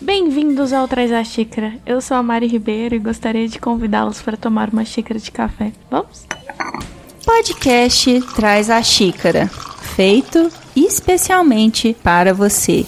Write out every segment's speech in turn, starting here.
Bem-vindos ao Traz a Xícara. Eu sou a Mari Ribeiro e gostaria de convidá-los para tomar uma xícara de café. Vamos? Podcast Traz a Xícara, feito especialmente para você.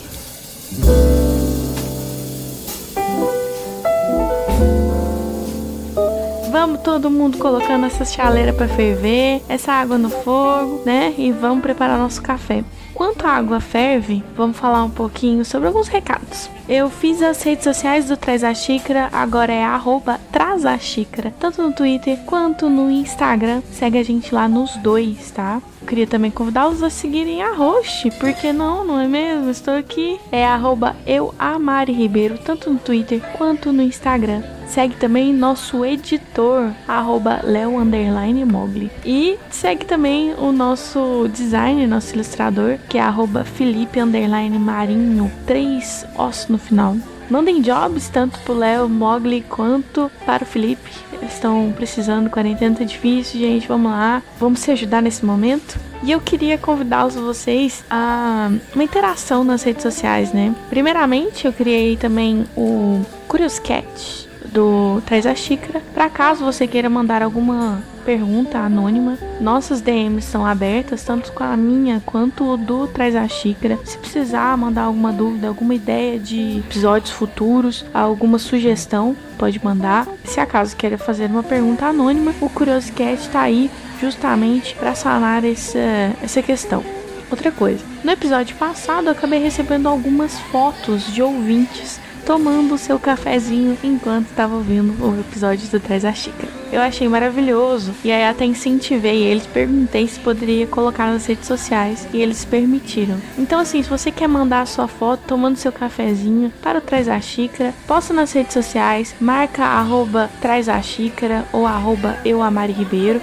Vamos todo mundo colocando essa chaleira para ferver, essa água no fogo, né? E vamos preparar nosso café. Enquanto a água ferve, vamos falar um pouquinho sobre alguns recados. Eu fiz as redes sociais do Traz a Xícara, agora é arroba Traz a Xícara, tanto no Twitter quanto no Instagram. Segue a gente lá nos dois, tá? queria também convidá-los a seguirem a host, porque não, não é mesmo? Estou aqui. É arroba Ribeiro, tanto no Twitter quanto no Instagram. Segue também nosso editor, arroba Mogli. E segue também o nosso designer, nosso ilustrador, que é arroba Felipe Marinho, três ossos no final. Mandem jobs tanto pro Léo, Mogli quanto para o Felipe. Eles estão precisando, quarentena tá difícil, gente. Vamos lá, vamos se ajudar nesse momento. E eu queria convidá-los vocês a uma interação nas redes sociais, né? Primeiramente, eu criei também o Curious Cat do Traz a Xícara. Para caso você queira mandar alguma pergunta anônima, nossas DMs são abertas, tanto com a minha quanto do Traz a Xícara. Se precisar mandar alguma dúvida, alguma ideia de episódios futuros, alguma sugestão, pode mandar. Se acaso queira fazer uma pergunta anônima, o Curioscat está aí justamente para sanar essa, essa questão. Outra coisa, no episódio passado eu acabei recebendo algumas fotos de ouvintes tomando o seu cafezinho enquanto estava ouvindo o episódio do Traz a Xícara. Eu achei maravilhoso e aí até incentivei eles, perguntei se poderia colocar nas redes sociais e eles permitiram. Então assim, se você quer mandar a sua foto tomando seu cafezinho para o Traz a Xícara, posta nas redes sociais, marca arroba Traz a Xícara ou arroba Eu Amari Ribeiro,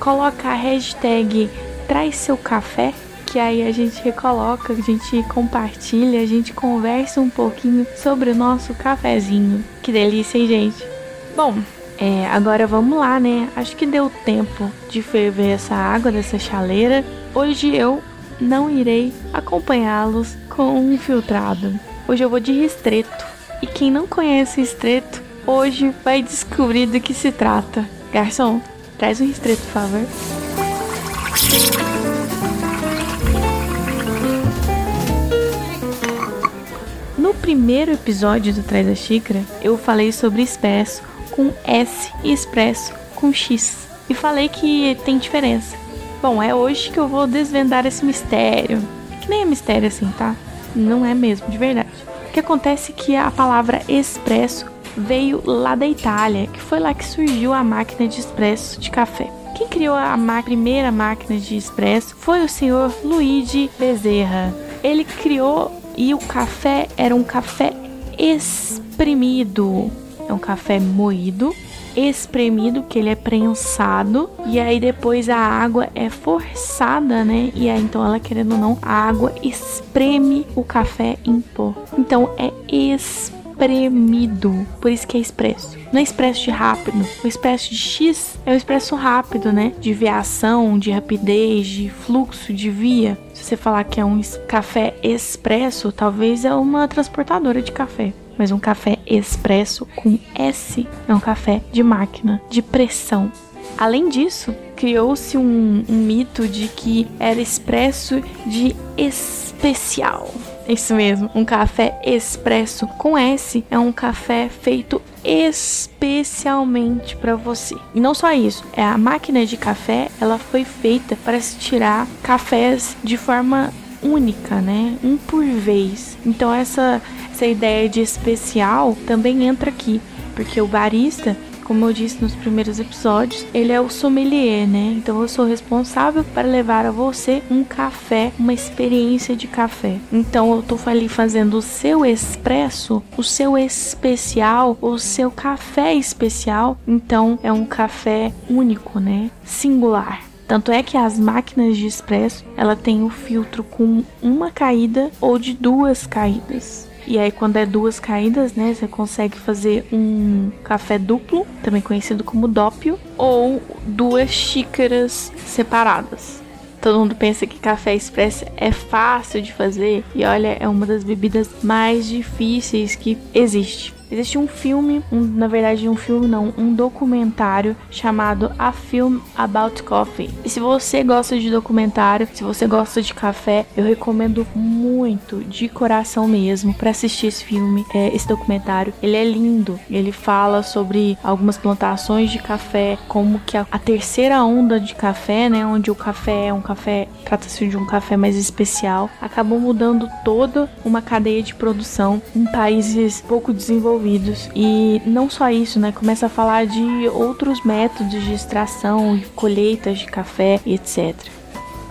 coloca a hashtag Traz Seu Café que aí a gente recoloca, a gente compartilha, a gente conversa um pouquinho sobre o nosso cafezinho. Que delícia, hein, gente? Bom, é, agora vamos lá, né? Acho que deu tempo de ferver essa água dessa chaleira. Hoje eu não irei acompanhá-los com um filtrado. Hoje eu vou de ristreto. E quem não conhece ristreto, hoje vai descobrir do que se trata. Garçom, traz um ristreto, por favor. No primeiro episódio do Traz a Xícara, eu falei sobre expresso com S e expresso com X. E falei que tem diferença. Bom, é hoje que eu vou desvendar esse mistério. Que nem é mistério assim, tá? Não é mesmo, de verdade. O que acontece é que a palavra expresso veio lá da Itália, que foi lá que surgiu a máquina de expresso de café. Quem criou a primeira máquina de expresso foi o senhor Luigi Bezerra. Ele criou e o café era um café espremido. É um café moído, espremido, que ele é prensado. E aí depois a água é forçada, né? E aí então ela querendo ou não, a água espreme o café em pó. Então é espremido. Por isso que é expresso. Não é expresso de rápido. O expresso de X é o expresso rápido, né? De viação, de rapidez, de fluxo, de via. Se você falar que é um café expresso, talvez é uma transportadora de café. Mas um café expresso com S é um café de máquina, de pressão. Além disso, criou-se um, um, mito de que era expresso de especial. Isso mesmo, um café expresso com S é um café feito especialmente para você. E não só isso, é a máquina de café, ela foi feita para se tirar cafés de forma única, né? Um por vez. Então essa essa ideia de especial também entra aqui, porque o barista como eu disse nos primeiros episódios, ele é o sommelier, né? Então eu sou responsável para levar a você um café, uma experiência de café. Então eu tô ali fazendo o seu expresso, o seu especial, o seu café especial. Então é um café único, né? Singular. Tanto é que as máquinas de expresso, ela tem o filtro com uma caída ou de duas caídas. E aí, quando é duas caídas, né, você consegue fazer um café duplo, também conhecido como dópio, ou duas xícaras separadas Todo mundo pensa que café expresso é fácil de fazer e olha, é uma das bebidas mais difíceis que existe. Existe um filme, um, na verdade um filme não, um documentário chamado A Film About Coffee. E se você gosta de documentário, se você gosta de café, eu recomendo muito, de coração mesmo, para assistir esse filme, é, esse documentário. Ele é lindo. Ele fala sobre algumas plantações de café, como que a, a terceira onda de café, né, onde o café é um café, trata-se de um café mais especial, acabou mudando toda uma cadeia de produção em países pouco desenvolvidos desenvolvidos. E não só isso, né? Começa a falar de outros métodos de extração, colheitas de café, etc.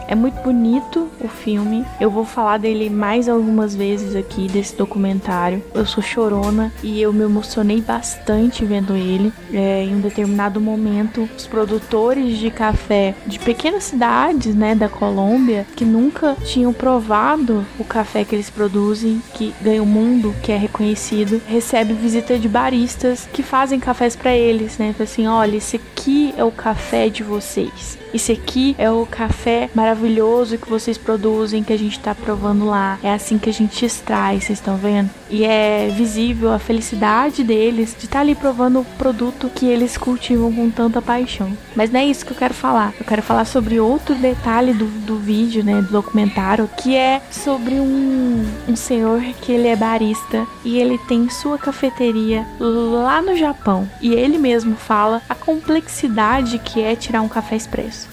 É muito bonito o filme. Eu vou falar dele mais algumas vezes aqui desse documentário. Eu sou chorona e eu me emocionei bastante vendo ele. É, em um determinado momento, os produtores de café de pequenas cidades, né, da Colômbia, que nunca tinham provado o café que eles produzem, que ganha o mundo, que é reconhecido, recebem visita de baristas que fazem cafés para eles, né? Então, assim, olha, esse aqui é o café de vocês. Esse aqui é o café maravilhoso que vocês produzem, que a gente tá provando lá. É assim que a gente extrai, vocês estão vendo? E é visível a felicidade deles de estar tá ali provando o produto que eles cultivam com tanta paixão. Mas não é isso que eu quero falar. Eu quero falar sobre outro detalhe do, do vídeo, né, do documentário, que é sobre um, um senhor que ele é barista e ele tem sua cafeteria lá no Japão. E ele mesmo fala a complexidade que é tirar um café expresso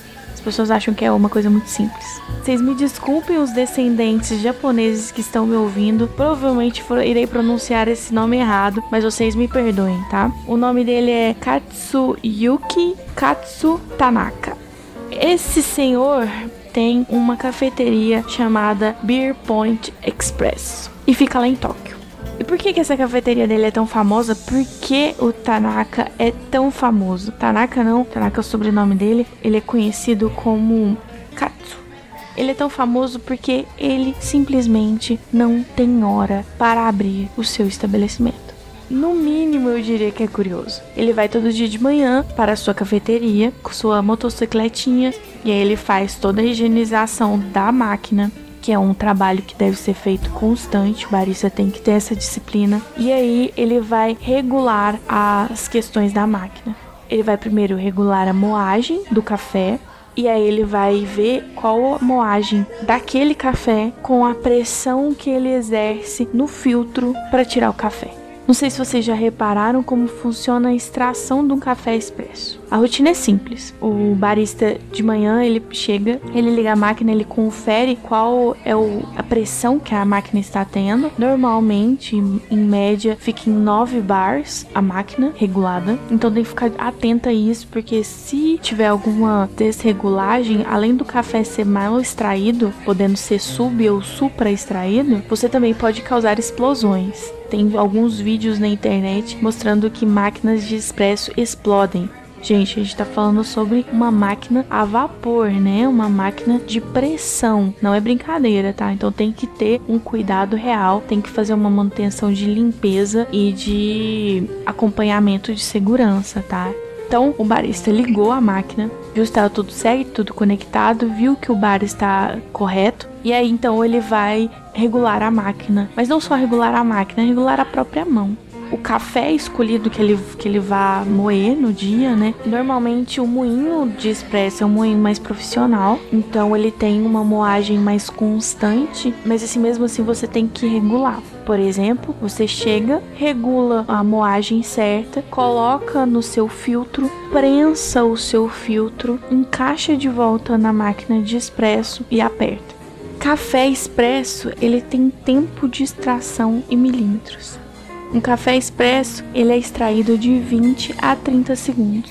pessoas acham que é uma coisa muito simples. Vocês me desculpem os descendentes japoneses que estão me ouvindo. Provavelmente for, irei pronunciar esse nome errado, mas vocês me perdoem, tá? O nome dele é Katsuyuki Katsu Tanaka. Esse senhor tem uma cafeteria chamada Beer Point Express e fica lá em Tóquio. Por que, que essa cafeteria dele é tão famosa? Por que o Tanaka é tão famoso? Tanaka não, Tanaka é o sobrenome dele. Ele é conhecido como Katsu. Ele é tão famoso porque ele simplesmente não tem hora para abrir o seu estabelecimento. No mínimo, eu diria que é curioso. Ele vai todo dia de manhã para a sua cafeteria com sua motocicletinha e aí ele faz toda a higienização da máquina que é um trabalho que deve ser feito constante, o barista tem que ter essa disciplina. E aí ele vai regular as questões da máquina. Ele vai primeiro regular a moagem do café, e aí ele vai ver qual a moagem daquele café com a pressão que ele exerce no filtro para tirar o café. Não sei se vocês já repararam como funciona a extração de um café expresso. A rotina é simples. O barista de manhã ele chega, ele liga a máquina, ele confere qual é o, a pressão que a máquina está tendo. Normalmente, em média, fica em 9 bars a máquina regulada. Então tem que ficar atenta a isso, porque se tiver alguma desregulagem, além do café ser mal extraído, podendo ser sub ou supra extraído, você também pode causar explosões. Tem alguns vídeos na internet mostrando que máquinas de expresso explodem. Gente, a gente tá falando sobre uma máquina a vapor, né? Uma máquina de pressão. Não é brincadeira, tá? Então tem que ter um cuidado real, tem que fazer uma manutenção de limpeza e de acompanhamento de segurança, tá? Então o barista ligou a máquina, viu se estava tudo certo, tudo conectado, viu que o bar está correto. E aí então ele vai regular a máquina. Mas não só regular a máquina, regular a própria mão o café escolhido que ele, que ele vá moer no dia, né? Normalmente o moinho de expresso é um moinho mais profissional, então ele tem uma moagem mais constante, mas assim mesmo assim você tem que regular. Por exemplo, você chega, regula a moagem certa, coloca no seu filtro, prensa o seu filtro, encaixa de volta na máquina de expresso e aperta. Café expresso, ele tem tempo de extração em milímetros. Um café expresso, ele é extraído de 20 a 30 segundos.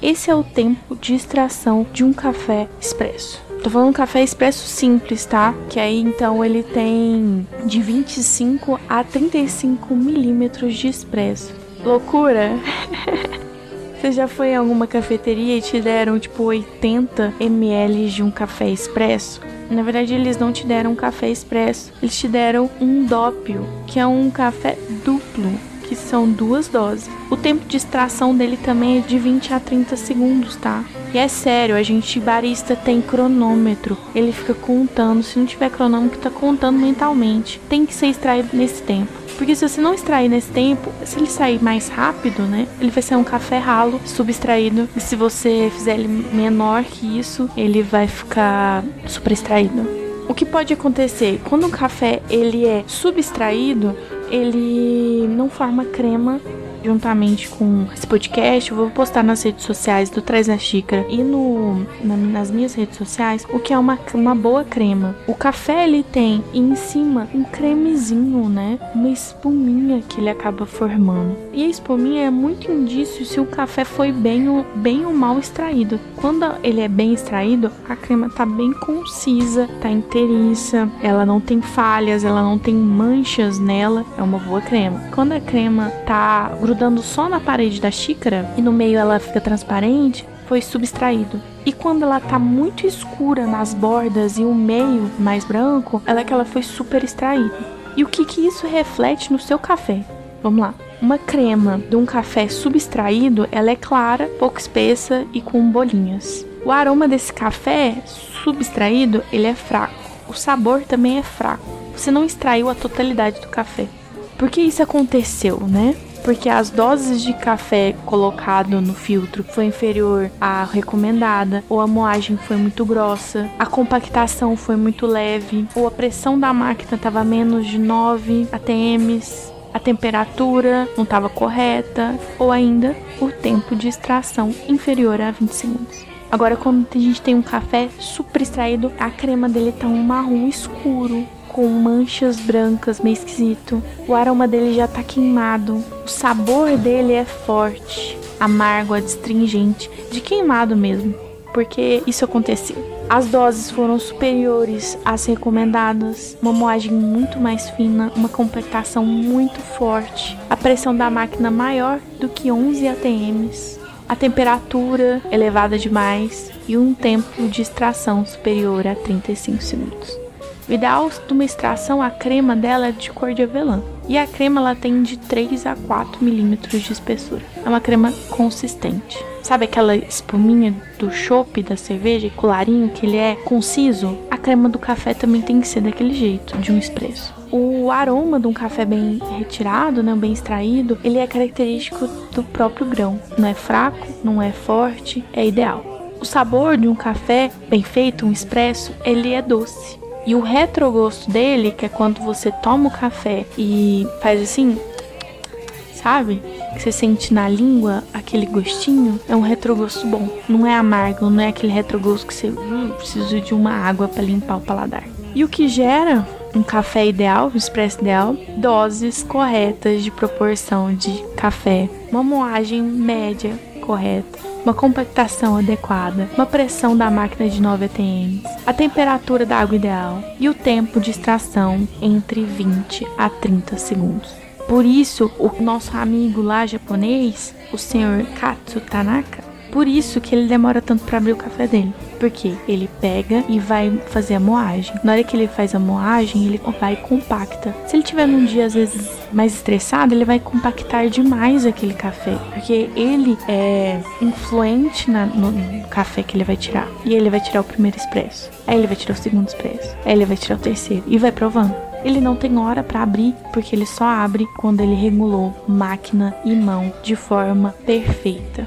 Esse é o tempo de extração de um café expresso. Tô falando um café expresso simples, tá? Que aí então ele tem de 25 a 35 milímetros de expresso. Loucura! Você já foi em alguma cafeteria e te deram tipo 80 ml de um café expresso? Na verdade, eles não te deram um café expresso, eles te deram um dópio, que é um café duplo, são duas doses. O tempo de extração dele também é de 20 a 30 segundos, tá? E é sério, a gente barista tem cronômetro. Ele fica contando. Se não tiver cronômetro, tá contando mentalmente. Tem que ser extraído nesse tempo. Porque se você não extrair nesse tempo, se ele sair mais rápido, né? Ele vai ser um café ralo, subextraído. E se você fizer ele menor que isso, ele vai ficar super extraído. O que pode acontecer quando o café ele é subextraído, ele não forma crema juntamente com esse podcast, eu vou postar nas redes sociais do Traz a Xícara e no, na, nas minhas redes sociais o que é uma, uma boa crema. O café ele tem em cima um cremezinho, né? Uma espuminha que ele acaba formando. E a espuminha é muito indício se o café foi bem ou, bem ou mal extraído. Quando ele é bem extraído, a crema tá bem concisa, tá inteiriça, ela não tem falhas, ela não tem manchas nela, é uma boa crema. Quando a crema tá grudando só na parede da xícara e no meio ela fica transparente, foi subtraído. E quando ela tá muito escura nas bordas e o meio mais branco, ela é que ela foi super extraída. E o que que isso reflete no seu café? Vamos lá. Uma crema de um café subtraído, ela é clara, pouco espessa e com bolinhas. O aroma desse café subtraído, ele é fraco. O sabor também é fraco. Você não extraiu a totalidade do café. Por que isso aconteceu, né? Porque as doses de café colocado no filtro foi inferior à recomendada, ou a moagem foi muito grossa, a compactação foi muito leve, ou a pressão da máquina estava menos de 9 atms, a temperatura não estava correta, ou ainda o tempo de extração inferior a 20 segundos. Agora, quando a gente tem um café super extraído, a crema dele tá um marrom escuro, com manchas brancas, meio esquisito. O aroma dele já tá queimado. O sabor dele é forte, amargo, adstringente, de queimado mesmo, porque isso aconteceu. As doses foram superiores às recomendadas, uma moagem muito mais fina, uma completação muito forte, a pressão da máquina maior do que 11 atms, a temperatura elevada demais e um tempo de extração superior a 35 segundos. O ideal de uma extração, a crema dela é de cor de avelã. E a crema ela tem de 3 a 4 milímetros de espessura. É uma crema consistente. Sabe aquela espuminha do chopp da cerveja, colarinho que ele é conciso? A crema do café também tem que ser daquele jeito, de um espresso. O aroma de um café bem retirado, né, bem extraído, ele é característico do próprio grão. Não é fraco, não é forte, é ideal. O sabor de um café bem feito, um espresso, ele é doce. E o retrogosto dele, que é quando você toma o café e faz assim, sabe? Que você sente na língua aquele gostinho, é um retrogosto bom. Não é amargo, não é aquele retrogosto que você uh, precisa de uma água para limpar o paladar. E o que gera um café ideal, um expresso ideal, doses corretas de proporção de café, uma moagem média correta, uma compactação adequada, uma pressão da máquina de 9 atm, a temperatura da água ideal e o tempo de extração entre 20 a 30 segundos. Por isso, o nosso amigo lá japonês, o senhor Katsu Tanaka, por isso que ele demora tanto para abrir o café dele. Porque ele pega e vai fazer a moagem. Na hora que ele faz a moagem, ele vai e compacta. Se ele tiver num dia às vezes mais estressado, ele vai compactar demais aquele café. Porque ele é influente na, no, no café que ele vai tirar. E ele vai tirar o primeiro expresso. Aí ele vai tirar o segundo expresso. Aí ele vai tirar o terceiro. E vai provando. Ele não tem hora para abrir, porque ele só abre quando ele regulou máquina e mão de forma perfeita.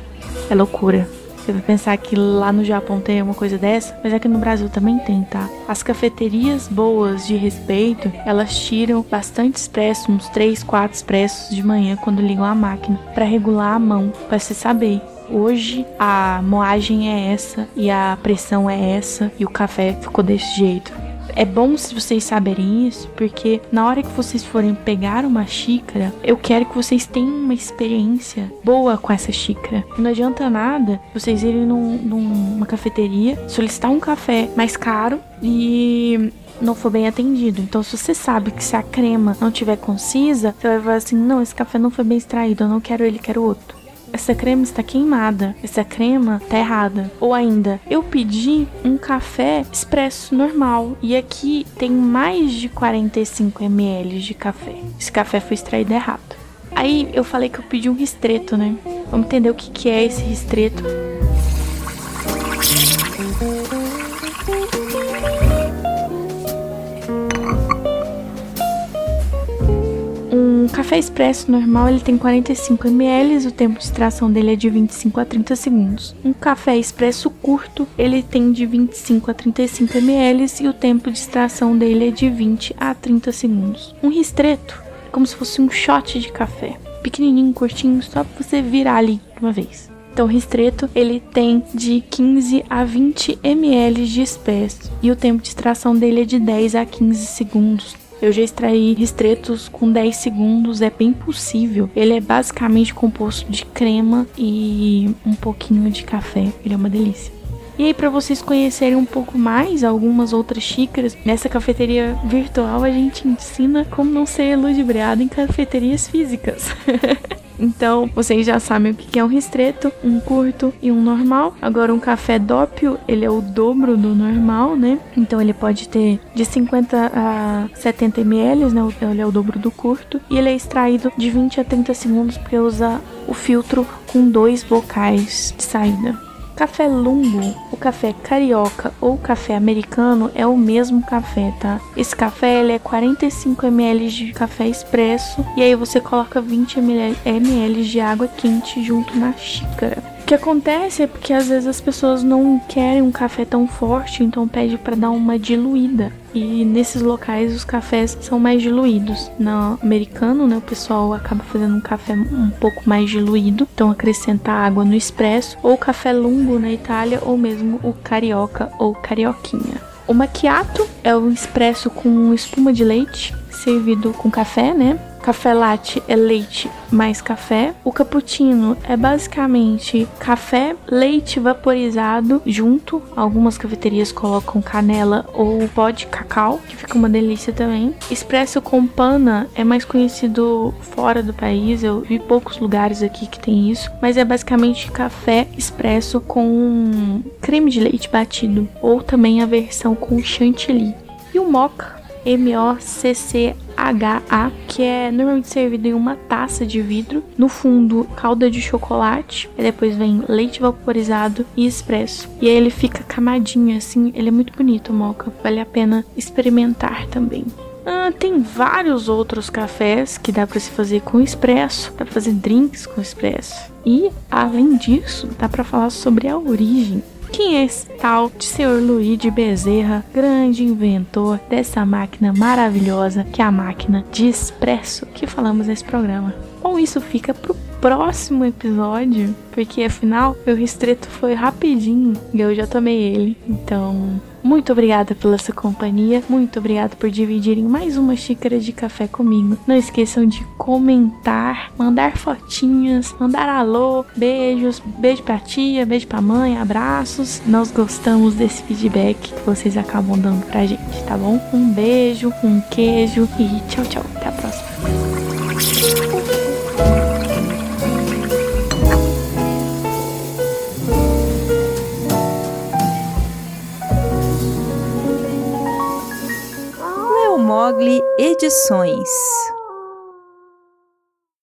É loucura. Você vai pensar que lá no Japão tem uma coisa dessa, mas aqui no Brasil também tem, tá? As cafeterias boas de respeito, elas tiram bastante expresso, uns 3, 4 expressos de manhã quando ligam a máquina, para regular a mão, para você saber. Hoje a moagem é essa e a pressão é essa e o café ficou desse jeito. É bom se vocês saberem isso, porque na hora que vocês forem pegar uma xícara, eu quero que vocês tenham uma experiência boa com essa xícara. Não adianta nada vocês irem num, numa cafeteria, solicitar um café mais caro e não for bem atendido. Então, se você sabe que se a crema não tiver concisa, você vai falar assim: não, esse café não foi bem extraído, eu não quero ele, quero outro essa crema está queimada, essa crema está errada. Ou ainda, eu pedi um café expresso normal e aqui tem mais de 45 ml de café. Esse café foi extraído errado. Aí eu falei que eu pedi um ristreto, né? Vamos entender o que, que é esse ristreto. Café expresso normal ele tem 45 ml, o tempo de extração dele é de 25 a 30 segundos. Um café expresso curto ele tem de 25 a 35 ml e o tempo de extração dele é de 20 a 30 segundos. Um ristreto é como se fosse um shot de café, pequenininho, curtinho, só para você virar ali uma vez. Então, o ristreto ele tem de 15 a 20 ml de expresso e o tempo de extração dele é de 10 a 15 segundos. Eu já extraí ristretos com 10 segundos, é bem possível. Ele é basicamente composto de crema e um pouquinho de café. Ele é uma delícia. E aí, para vocês conhecerem um pouco mais algumas outras xícaras, nessa cafeteria virtual a gente ensina como não ser ludibriado em cafeterias físicas. Então, vocês já sabem o que é um ristreto, um curto e um normal. Agora, um café dópio, ele é o dobro do normal, né? Então, ele pode ter de 50 a 70 ml, né? Ele é o dobro do curto. E ele é extraído de 20 a 30 segundos porque usa o filtro com dois bocais de saída. Café lungo, o café carioca ou café americano é o mesmo café, tá? Esse café ele é 45 ml de café expresso e aí você coloca 20 ml de água quente junto na xícara. O que acontece é porque às vezes as pessoas não querem um café tão forte, então pede para dar uma diluída. E nesses locais os cafés são mais diluídos. No americano, né, o pessoal acaba fazendo um café um pouco mais diluído, então acrescenta água no expresso, ou café lungo na Itália, ou mesmo o carioca ou carioquinha. O macchiato é o expresso com espuma de leite, servido com café, né? Café latte é leite mais café. O cappuccino é basicamente café, leite vaporizado junto. Algumas cafeterias colocam canela ou pó de cacau, que fica uma delícia também. Espresso com pana é mais conhecido fora do país. Eu vi poucos lugares aqui que tem isso, mas é basicamente café expresso com creme de leite batido ou também a versão com chantilly. E o mocha M-O-C-C-H-A, que é normalmente servido em uma taça de vidro. No fundo, calda de chocolate. E depois vem leite vaporizado e expresso. E aí ele fica camadinho assim. Ele é muito bonito, o mocha. Vale a pena experimentar também. Ah, tem vários outros cafés que dá para se fazer com expresso, dá para fazer drinks com expresso. E além disso, dá para falar sobre a origem quem é esse tal de. Luiz de Bezerra, grande inventor dessa máquina maravilhosa que é a máquina de expresso que falamos nesse programa? Ou isso fica pro próximo episódio, porque afinal o ristreto foi rapidinho e eu já tomei ele. Então, muito obrigada pela sua companhia, muito obrigada por dividirem mais uma xícara de café comigo. Não esqueçam de comentar, mandar fotinhas, mandar alô, beijos, beijo pra tia, beijo pra mãe, abraços. Nós gostamos desse feedback que vocês acabam dando pra gente, tá bom? Um beijo, um queijo e tchau, tchau. Até a próxima. Mogli Edições.